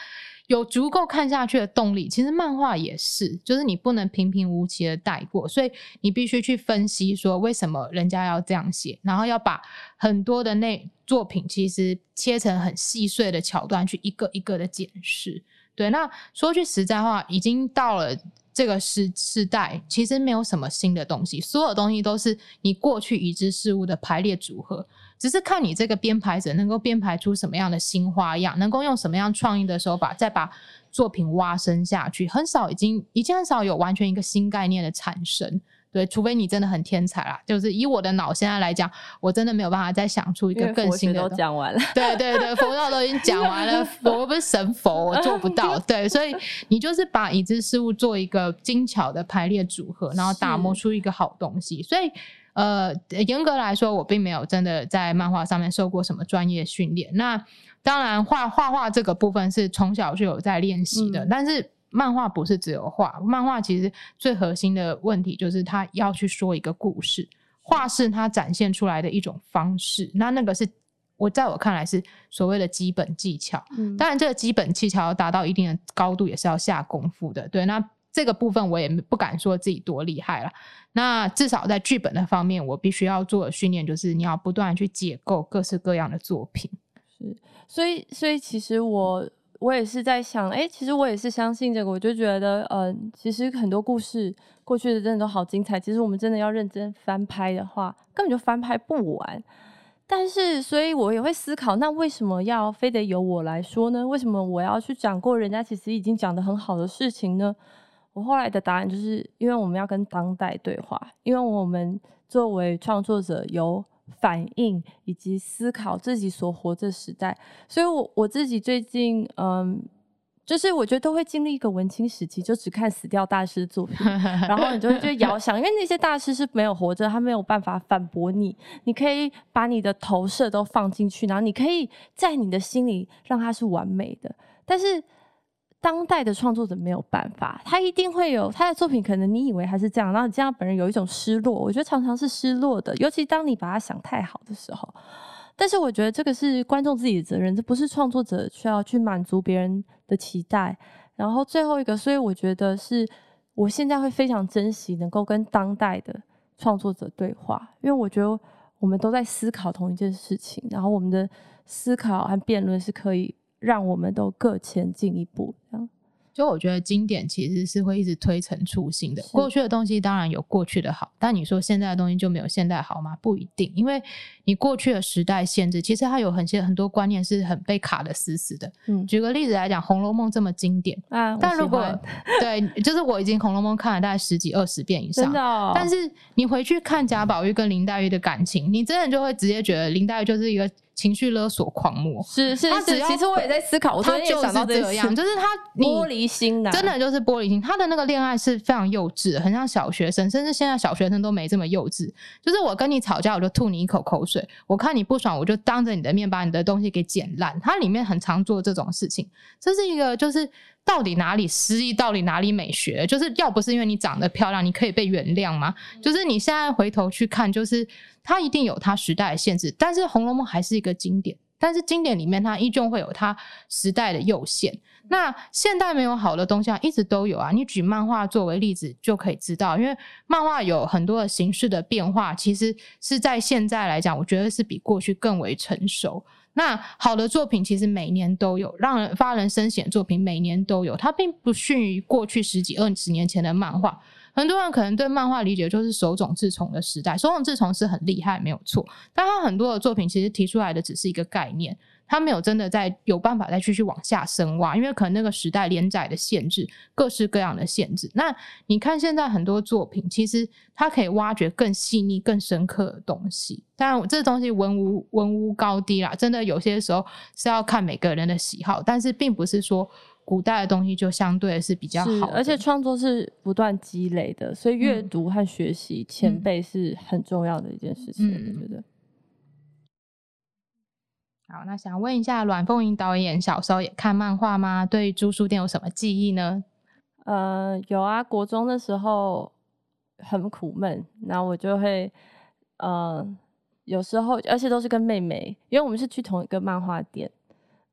有足够看下去的动力，其实漫画也是，就是你不能平平无奇的带过，所以你必须去分析说为什么人家要这样写，然后要把很多的那作品其实切成很细碎的桥段，去一个一个的检视。对，那说句实在话，已经到了这个时时代，其实没有什么新的东西，所有东西都是你过去已知事物的排列组合。只是看你这个编排者能够编排出什么样的新花样，能够用什么样创意的手法，再把作品挖深下去。很少，已经已经很少有完全一个新概念的产生。对，除非你真的很天才啦。就是以我的脑现在来讲，我真的没有办法再想出一个更新的。都讲完了。对对对，佛道都已经讲完了，(laughs) 我不是神佛，我做不到。对，所以你就是把已知事物做一个精巧的排列组合，然后打磨出一个好东西。所以。呃，严格来说，我并没有真的在漫画上面受过什么专业训练。那当然，画画画这个部分是从小就有在练习的。但是漫画不是只有画，漫画其实最核心的问题就是它要去说一个故事，画是它展现出来的一种方式。那那个是我在我看来是所谓的基本技巧。嗯，当然这个基本技巧要达到一定的高度，也是要下功夫的。对，那。这个部分我也不敢说自己多厉害了。那至少在剧本的方面，我必须要做的训练就是你要不断去解构各式各样的作品。是，所以，所以其实我我也是在想，哎，其实我也是相信这个，我就觉得，嗯，其实很多故事过去的真的都好精彩。其实我们真的要认真翻拍的话，根本就翻拍不完。但是，所以我也会思考，那为什么要非得由我来说呢？为什么我要去讲过人家其实已经讲的很好的事情呢？我后来的答案就是，因为我们要跟当代对话，因为我们作为创作者有反应以及思考自己所活的时代，所以我我自己最近嗯，就是我觉得都会经历一个文青时期，就只看死掉大师的作品，(laughs) 然后你就会觉得遥想，因为那些大师是没有活着，他没有办法反驳你，你可以把你的投射都放进去，然后你可以在你的心里让他是完美的，但是。当代的创作者没有办法，他一定会有他的作品，可能你以为他是这样，然后你这样本人有一种失落。我觉得常常是失落的，尤其当你把他想太好的时候。但是我觉得这个是观众自己的责任，这不是创作者需要去满足别人的期待。然后最后一个，所以我觉得是我现在会非常珍惜能够跟当代的创作者对话，因为我觉得我们都在思考同一件事情，然后我们的思考和辩论是可以。让我们都各前进一步，这样。就我觉得经典其实是会一直推陈出新的。过去的东西当然有过去的好，但你说现在的东西就没有现在好吗？不一定，因为你过去的时代限制，其实它有很些很多观念是很被卡的死死的。嗯，举个例子来讲，《红楼梦》这么经典啊，但如果 (laughs) 对，就是我已经《红楼梦》看了大概十几二十遍以上，真的。但是你回去看贾宝玉跟林黛玉的感情，你真的就会直接觉得林黛玉就是一个。情绪勒索狂魔是是是，其实我也在思考，我他就是这样，就是他 (laughs) 玻璃心的，真的就是玻璃心。他的那个恋爱是非常幼稚，很像小学生，甚至现在小学生都没这么幼稚。就是我跟你吵架，我就吐你一口口水；我看你不爽，我就当着你的面把你的东西给剪烂。他里面很常做这种事情，这是一个就是到底哪里诗意，到底哪里美学？就是要不是因为你长得漂亮，你可以被原谅吗？就是你现在回头去看，就是它一定有它时代的限制，但是《红楼梦》还是一个经典。但是经典里面，它依旧会有它时代的右限。那现代没有好的东西啊，一直都有啊。你举漫画作为例子就可以知道，因为漫画有很多的形式的变化，其实是在现在来讲，我觉得是比过去更为成熟。那好的作品其实每年都有，让人发人深省的作品每年都有，它并不逊于过去十几二十年前的漫画。很多人可能对漫画理解就是手冢治虫的时代，手冢治虫是很厉害，没有错。但他很多的作品其实提出来的只是一个概念，他没有真的在有办法再继续往下深挖，因为可能那个时代连载的限制，各式各样的限制。那你看现在很多作品，其实它可以挖掘更细腻、更深刻的东西。当然，这东西文无文无高低啦，真的有些时候是要看每个人的喜好，但是并不是说。古代的东西就相对是比较好，而且创作是不断积累的，所以阅读和学习前辈是很重要的一件事情。我觉得。好，那想问一下，阮凤英导演小时候也看漫画吗？对租书店有什么记忆呢？呃，有啊，国中的时候很苦闷，那我就会呃，有时候而且都是跟妹妹，因为我们是去同一个漫画店，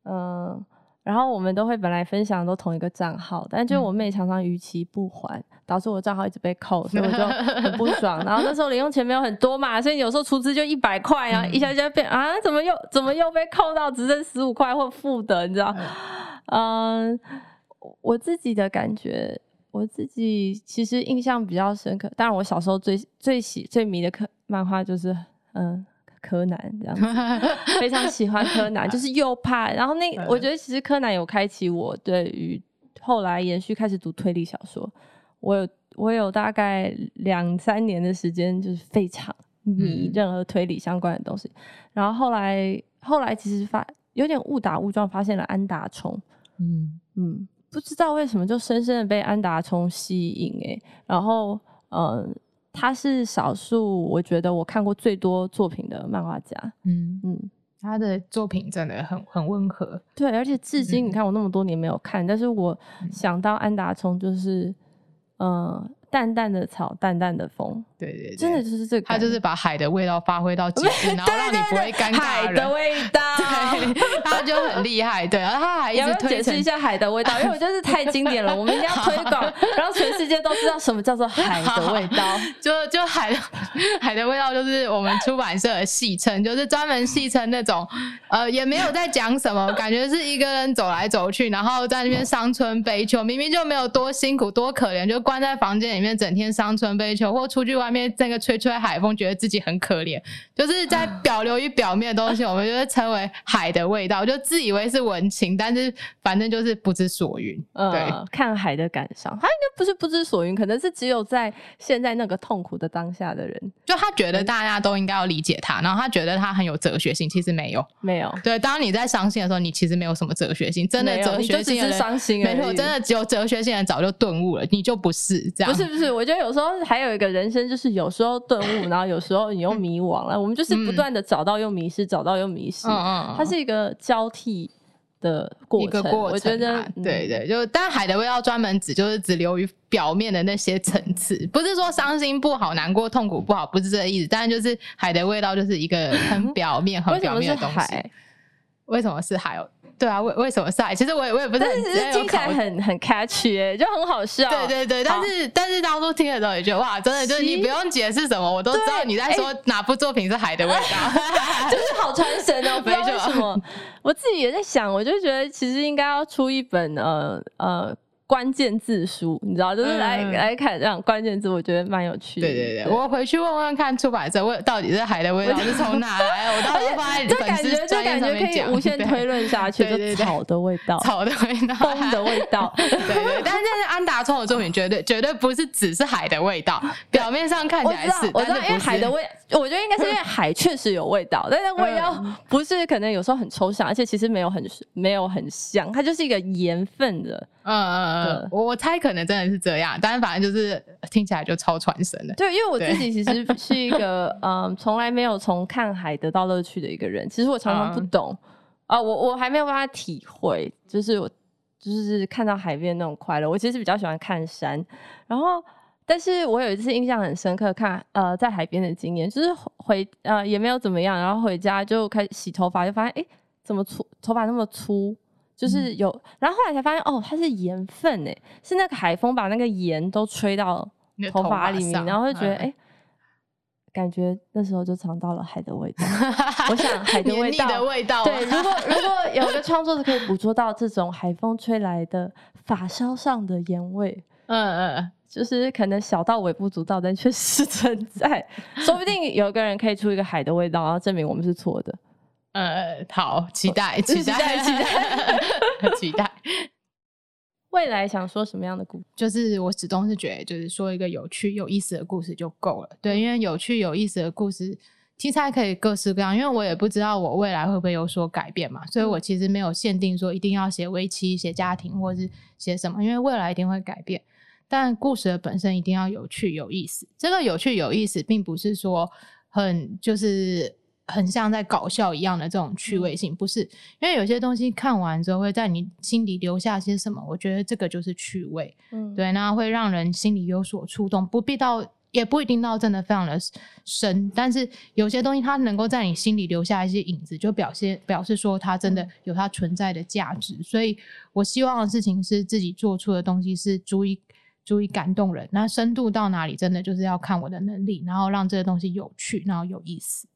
嗯。然后我们都会本来分享都同一个账号，但就我妹常常逾期不还，导致我账号一直被扣，所以我就 (laughs) 很不爽。然后那时候零用钱没有很多嘛，所以有时候出资就一百块啊，一下就变啊，怎么又怎么又被扣到只剩十五块或负的，你知道？嗯，我自己的感觉，我自己其实印象比较深刻。当然，我小时候最最喜最迷的课漫画就是嗯。柯南这样子，(laughs) 非常喜欢柯南，就是 (laughs) 又怕。然后那我觉得其实柯南有开启我对于后来延续开始读推理小说。我有我有大概两三年的时间，就是非常迷任何推理相关的东西。然后后来后来其实发有点误打误撞发现了安达充，嗯嗯，不知道为什么就深深的被安达充吸引哎。然后嗯。他是少数我觉得我看过最多作品的漫画家。嗯嗯，他的作品真的很很温和。对，而且至今你看我那么多年没有看，但是我想到安达充就是，嗯。淡淡的草，淡淡的风，对对，真的就是这个，他就是把海的味道发挥到极致，然后让你不会尴尬。海的味道，(laughs) 对，他就很厉害。对，然后他还一直解释一下海的味道，因为我觉得太经典了，(laughs) 我们一定要推广，(laughs) 让全世界都知道什么叫做海的味道。就就海海的味道，就是我们出版社的戏称，就是专门戏称那种，呃，也没有在讲什么，感觉是一个人走来走去，然后在那边伤春悲秋，明明就没有多辛苦多可怜，就关在房间里。里面整天伤春悲秋，或出去外面那个吹吹海风，觉得自己很可怜，就是在表流于表面的东西，我们就会称为海的味道，就自以为是文情，但是反正就是不知所云。对，看海的感伤，他应该不是不知所云，可能是只有在现在那个痛苦的当下的人，就他觉得大家都应该要理解他，然后他觉得他很有哲学性，其实没有，没有。对，当你在伤心的时候，你其实没有什么哲学性，真的哲学性的伤心，没错，真的只有哲学性的早就顿悟了，你就不是这样，不是。不是，我觉得有时候还有一个人生，就是有时候顿悟，然后有时候你又迷惘了。我们就是不断的找到又迷失，找到又迷失。嗯嗯，它是一个交替的过程。我觉得，对对，就但海的味道专门指就是只留于表面的那些层次，不是说伤心不好、难过、痛苦不好，不是这个意思。但是就是海的味道就是一个很 (laughs) 表面、很表面的东西。为什么是海？对啊，为为什么晒？其实我也我也不是很听起来很很 catchy 哎，就很好笑。对对对，但是但是当初听的时候也觉得哇，真的就是你不用解释什么，我都知道你在说哪部作品是海的味道，(laughs) 就是好传神哦。(laughs) 不知道为什么，我自己也在想，我就觉得其实应该要出一本呃呃。关键字书，你知道，就是来来看这样关键字，我觉得蛮有趣的。对对对，我回去问问看出版社，味到底是海的味道 (laughs) 是从哪来？我到时候放在粉丝专页上面讲。无限推论下去，就草的味道，草的味道，风的味道。对 (laughs) 对，(laughs) 但是安达充的作品绝对绝对不是只是海的味道，表面上看起来是，我知道，因为海的味，我觉得应该是因为海确实有味道，但是味道不是可能有时候很抽象，而且其实没有很没有很香，它就是一个盐分的。嗯嗯嗯，我我猜可能真的是这样，但是反正就是听起来就超传神的。对，因为我自己其实 (laughs) 是一个嗯，从来没有从看海得到乐趣的一个人。其实我常常不懂啊，我我还没有办法体会，就是我就是看到海边那种快乐。我其实比较喜欢看山，然后。但是我有一次印象很深刻，看呃在海边的经验，就是回呃也没有怎么样，然后回家就开始洗头发，就发现哎怎么粗头发那么粗，就是有，然后后来才发现哦它是盐分哎，是那个海风把那个盐都吹到头发里面，然后就觉得哎，感觉那时候就尝到了海的味道。(laughs) 我想海的味道，的味道。对，如果如果有个 (laughs) 创作者可以捕捉到这种海风吹来的发梢上的盐味，嗯嗯。就是可能小到微不足道，但确实 (laughs) 存在。说不定有个人可以出一个海的味道，然后证明我们是错的。呃，好，期待，(laughs) 期待，期待，(laughs) 期待。(laughs) 未来想说什么样的故事？就是我始终是觉得，就是说一个有趣、有意思的故事就够了。对，因为有趣、有意思的故事题材可以各式各样。因为我也不知道我未来会不会有所改变嘛，所以我其实没有限定说一定要写危机、写家庭或者是写什么，因为未来一定会改变。但故事的本身一定要有趣有意思。这个有趣有意思，并不是说很就是很像在搞笑一样的这种趣味性，不是。因为有些东西看完之后会在你心里留下些什么，我觉得这个就是趣味。嗯，对，那会让人心里有所触动，不必到也不一定到真的非常的深，但是有些东西它能够在你心里留下一些影子，就表现表示说它真的有它存在的价值。所以我希望的事情是自己做出的东西是足以。足以感动人，那深度到哪里，真的就是要看我的能力，然后让这个东西有趣，然后有意思。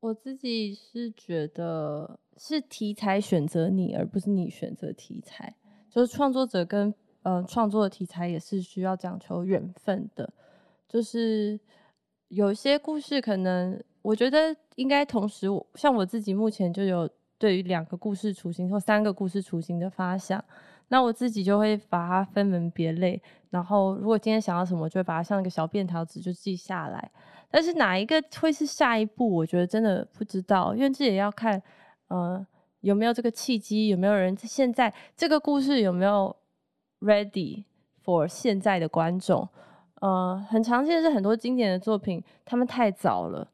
我自己是觉得是题材选择你，而不是你选择题材。就是创作者跟嗯创作的题材也是需要讲求缘分的。就是有些故事可能，我觉得应该同时，像我自己目前就有对于两个故事雏形或三个故事雏形的发想。那我自己就会把它分门别类，然后如果今天想要什么，就会把它像一个小便条纸就记下来。但是哪一个会是下一步，我觉得真的不知道，因为这也要看，呃，有没有这个契机，有没有人现在这个故事有没有 ready for 现在的观众。呃，很常见是很多经典的作品，他们太早了，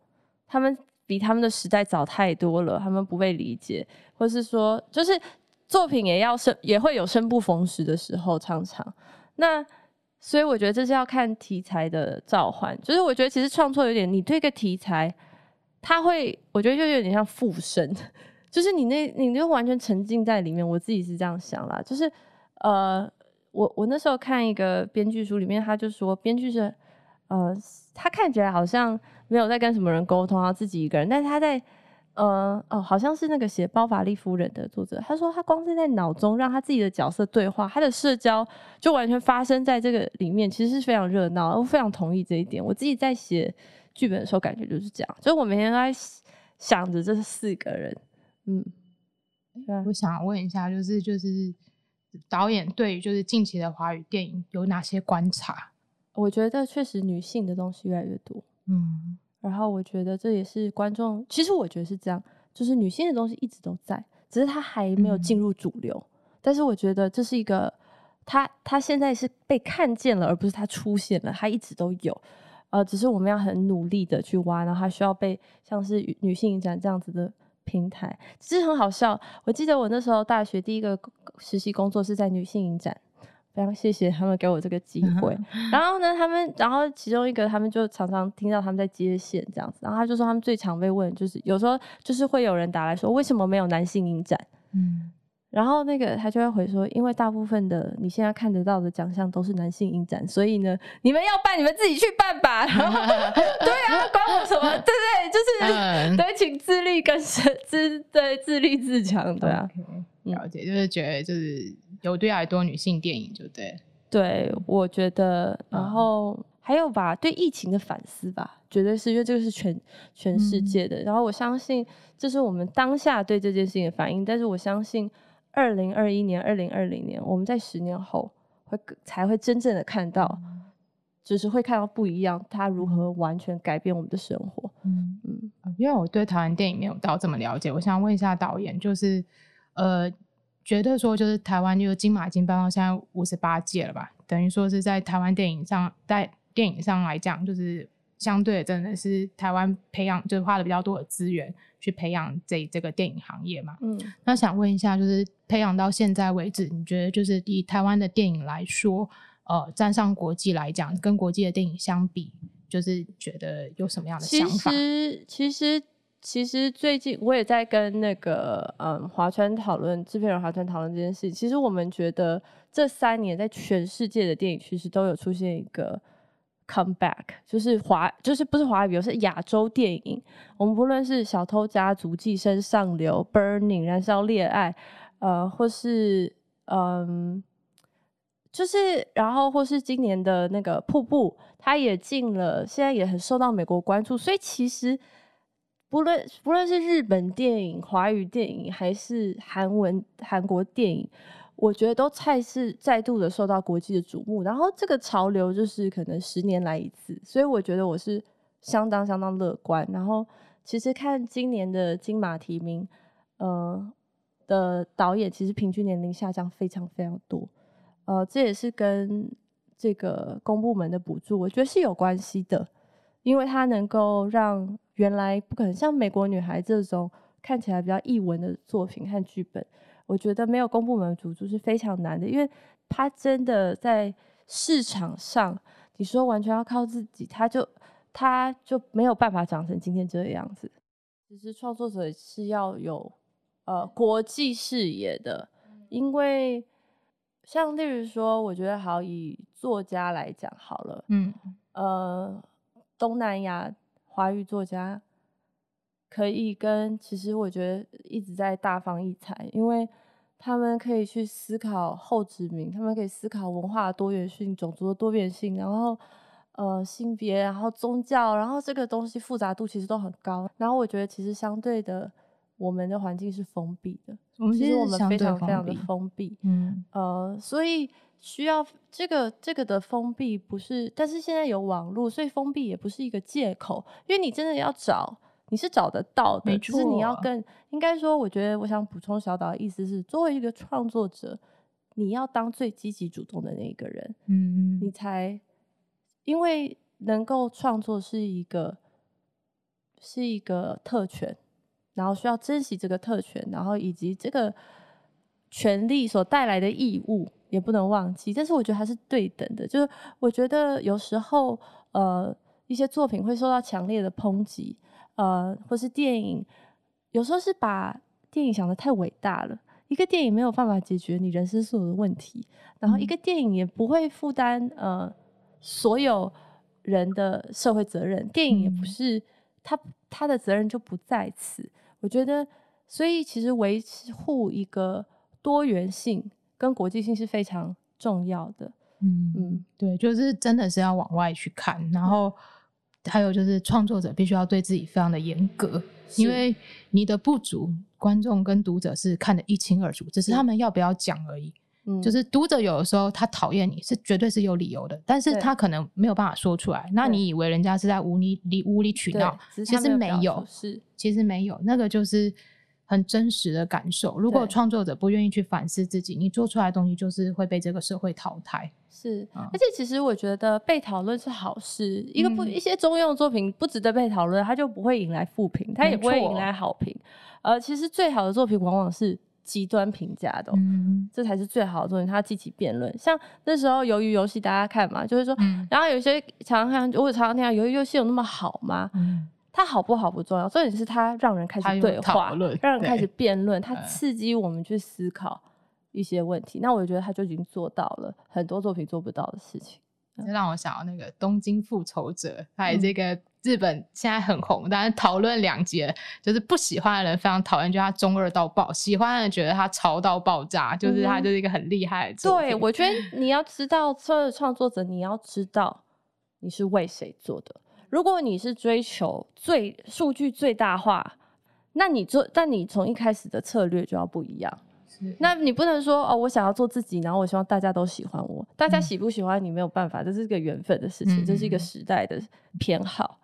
他们比他们的时代早太多了，他们不被理解，或是说就是。作品也要生，也会有生不逢时的时候，常常。那所以我觉得这是要看题材的召唤。就是我觉得其实创作有点，你对个题材，它会，我觉得就有点像附身，(laughs) 就是你那，你就完全沉浸在里面。我自己是这样想啦，就是呃，我我那时候看一个编剧书里面，他就说编剧是呃，他看起来好像没有在跟什么人沟通，他自己一个人，但是他在。呃哦，好像是那个写《包法利夫人》的作者，他说他光是在脑中让他自己的角色对话，他的社交就完全发生在这个里面，其实是非常热闹。我非常同意这一点。我自己在写剧本的时候，感觉就是这样，所以我每天都在想着这四个人。嗯，我想问一下，就是就是导演对于就是近期的华语电影有哪些观察？我觉得确实女性的东西越来越多。嗯。然后我觉得这也是观众，其实我觉得是这样，就是女性的东西一直都在，只是它还没有进入主流。但是我觉得这是一个，它它现在是被看见了，而不是它出现了，它一直都有。呃，只是我们要很努力的去挖，然后它需要被像是女性影展这样子的平台。其实很好笑，我记得我那时候大学第一个实习工作是在女性影展。非常谢谢他们给我这个机会。(laughs) 然后呢，他们，然后其中一个，他们就常常听到他们在接线这样子。然后他就说，他们最常被问就是，有时候就是会有人打来说，为什么没有男性影展？嗯，然后那个他就会回说，因为大部分的你现在看得到的奖项都是男性影展，所以呢，你们要办，你们自己去办吧。(laughs) 对啊，关我什么？对对，就是对，请自立跟自对自立自强，对啊。了解，就是觉得就是有对爱多女性电影，就对。对，我觉得，然后还有吧，对疫情的反思吧，绝对是因为这个是全全世界的。然后我相信这是我们当下对这件事情的反应，但是我相信二零二一年、二零二零年，我们在十年后会才会真正的看到，就是会看到不一样，它如何完全改变我们的生活。嗯嗯，因为我对台湾电影没有到这么了解，我想问一下导演，就是。呃，觉得说就是台湾就是金马已经办到现在五十八届了吧，等于说是在台湾电影上，在电影上来讲，就是相对真的是台湾培养就是花了比较多的资源去培养这这个电影行业嘛。嗯，那想问一下，就是培养到现在为止，你觉得就是以台湾的电影来说，呃，站上国际来讲，跟国际的电影相比，就是觉得有什么样的想法？其实其实其实最近我也在跟那个嗯华川讨论制片人华川讨论这件事。其实我们觉得这三年在全世界的电影其实都有出现一个 comeback，就是华就是不是华语，是亚洲电影。我们不论是小偷家族、寄生上流、Burning、燃烧恋爱，呃，或是嗯。就是，然后或是今年的那个瀑布，它也进了，现在也很受到美国关注。所以其实不论不论是日本电影、华语电影，还是韩文韩国电影，我觉得都再次再度的受到国际的瞩目。然后这个潮流就是可能十年来一次，所以我觉得我是相当相当乐观。然后其实看今年的金马提名，呃的导演，其实平均年龄下降非常非常多。呃，这也是跟这个公部门的补助，我觉得是有关系的，因为它能够让原来不可能像《美国女孩》这种看起来比较译文的作品和剧本，我觉得没有公部门主助是非常难的，因为它真的在市场上，你说完全要靠自己，它就它就没有办法长成今天这个样子。其实创作者是要有呃国际视野的，因为。像例如说，我觉得好以作家来讲好了，嗯，呃，东南亚华语作家可以跟，其实我觉得一直在大放异彩，因为他们可以去思考后殖民，他们可以思考文化多元性、种族的多元性，然后呃性别，然后宗教，然后这个东西复杂度其实都很高。然后我觉得其实相对的，我们的环境是封闭的。其实我们非常非常的封闭，嗯呃，所以需要这个这个的封闭不是，但是现在有网络，所以封闭也不是一个借口，因为你真的要找，你是找得到的，只是你要更应该说，我觉得我想补充小岛的意思是，作为一个创作者，你要当最积极主动的那一个人，嗯嗯，你才因为能够创作是一个是一个特权。然后需要珍惜这个特权，然后以及这个权利所带来的义务也不能忘记。但是我觉得还是对等的，就是我觉得有时候呃一些作品会受到强烈的抨击，呃或是电影有时候是把电影想的太伟大了，一个电影没有办法解决你人生所有的问题，然后一个电影也不会负担呃所有人的社会责任，电影也不是他他的责任就不在此。我觉得，所以其实维护一个多元性跟国际性是非常重要的。嗯嗯，对，就是真的是要往外去看，然后还有就是创作者必须要对自己非常的严格，因为你的不足，观众跟读者是看得一清二楚，只是他们要不要讲而已。嗯，就是读者有的时候他讨厌你是绝对是有理由的，但是他可能没有办法说出来。那你以为人家是在无理理无理取闹，其实没有，是其实没有，那个就是很真实的感受。如果创作者不愿意去反思自己，你做出来的东西就是会被这个社会淘汰。是，而且其实我觉得被讨论是好事。一个不一些中用作品不值得被讨论，它就不会引来负评，它也不会引来好评。呃，其实最好的作品往往是。极端评价的，这才是最好的作品。他积极辩论，像那时候鱿鱼游戏，大家看嘛，就是说，然后有些常常看，我常常听到鱿鱼游戏有那么好吗？它好不好不重要，重点是它让人开始对话，让人开始辩论，它刺激我们去思考一些问题。那我觉得他就已经做到了很多作品做不到的事情。这让我想到那个《东京复仇者》，还有这个日本现在很红，但是讨论两节，就是不喜欢的人非常讨厌，觉得他中二到爆；喜欢的人觉得他潮到爆炸，就是他就是一个很厉害的。对，我觉得 (laughs) 你要知道，所有创作者你要知道你是为谁做的。如果你是追求最数据最大化，那你做，但你从一开始的策略就要不一样。那你不能说哦，我想要做自己，然后我希望大家都喜欢我。大家喜不喜欢你没有办法，这是一个缘分的事情，这是一个时代的偏好。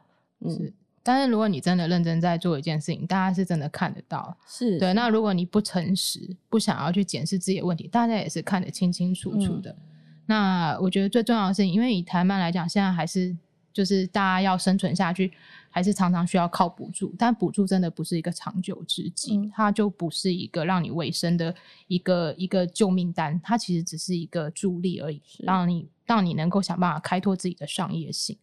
是，但是如果你真的认真在做一件事情，大家是真的看得到。是对。那如果你不诚实，不想要去检视自己的问题，大家也是看得清清楚楚的。那我觉得最重要的是，因为以台湾来讲，现在还是就是大家要生存下去，还是常常需要靠补助，但补助真的不是一个长久之计，嗯它就不是一个让你维生的一个一个救命单，它其实只是一个助力而已，让你让你能够想办法开拓自己的商业性。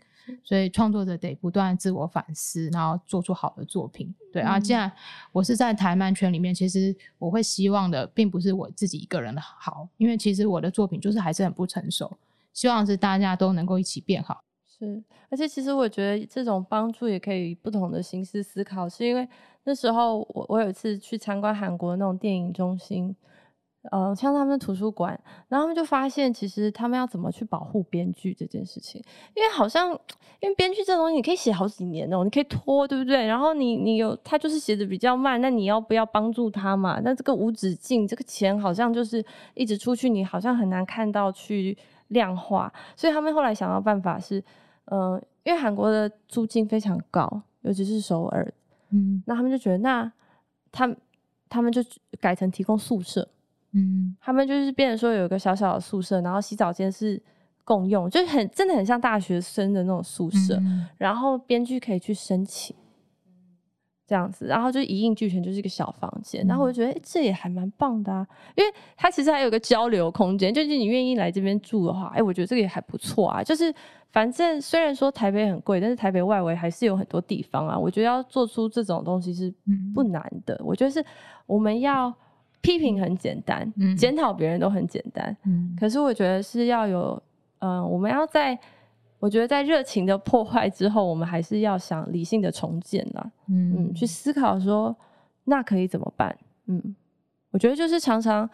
所以创作者得不断自我反思，然后做出好的作品。对啊，嗯既然我是在台漫圈里面，其实我会希望的并不是我自己一个人的好，因为其实我的作品就是还是很不成熟，希望是大家都能够一起变好。是，而且其实我觉得这种帮助也可以以不同的形式思考，是因为那时候我我有一次去参观韩国那种电影中心，呃，像他们的图书馆，然后他们就发现，其实他们要怎么去保护编剧这件事情，因为好像因为编剧这东西你可以写好几年哦，你可以拖，对不对？然后你你有他就是写的比较慢，那你要不要帮助他嘛？那这个无止境，这个钱好像就是一直出去，你好像很难看到去量化，所以他们后来想到办法是。呃，因为韩国的租金非常高，尤其是首尔，嗯那他们就觉得，那他们他们就改成提供宿舍，嗯他们就是变成说有一个小小的宿舍，然后洗澡间是共用，就是很真的很像大学生的那种宿舍，嗯然后编剧可以去申请。这样子，然后就一应俱全，就是一个小房间。然后我就觉得、诶这也还蛮棒的啊，因为它其实还有个交流空间，就是你愿意来这边住的话，哎，我觉得这个也还不错啊。就是反正虽然说台北很贵，但是台北外围还是有很多地方啊。我觉得要做出这种东西是嗯不难的。我觉得是我们要批评很简单，嗯检讨别人都很简单，嗯可是我觉得是要有，嗯、我们要在，我觉得在热情的破坏之后，我们还是要想理性的重建啦，嗯，去思考说那可以怎么办，嗯，我觉得就是常常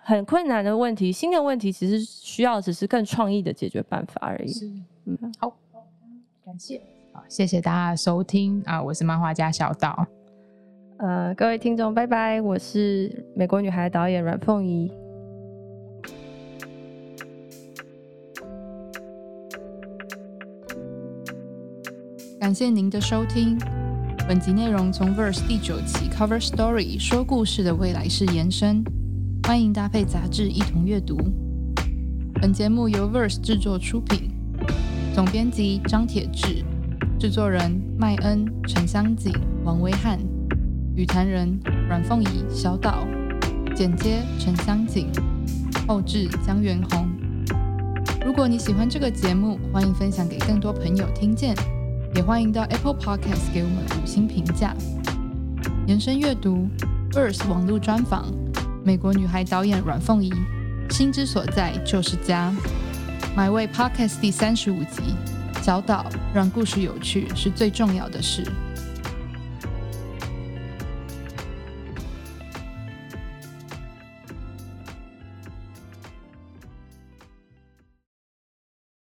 很困难的问题，新的问题其实需要只是更创意的解决办法而已，是。嗯，好，感谢，好，谢谢大家收听啊，我是漫画家小岛，呃，各位听众，拜拜，我是美国女孩导演阮凤仪。感谢您的收听。本集内容从 Verse 第九期 Cover Story 说故事的未来式延伸，欢迎搭配杂志一同阅读。本节目由 Verse 制作出品，总编辑张铁志，制作人麦恩、陈香锦、王威汉，语坛人阮凤仪、小岛，剪接陈香锦，后制江元红。如果你喜欢这个节目，欢迎分享给更多朋友听见。也欢迎到 Apple Podcast 给我们五星评价。延伸阅读 Verse 网络专访，美国女孩导演阮凤仪，心之所在就是家。My Way Podcast 第三十五集，小岛让故事有趣是最重要的事。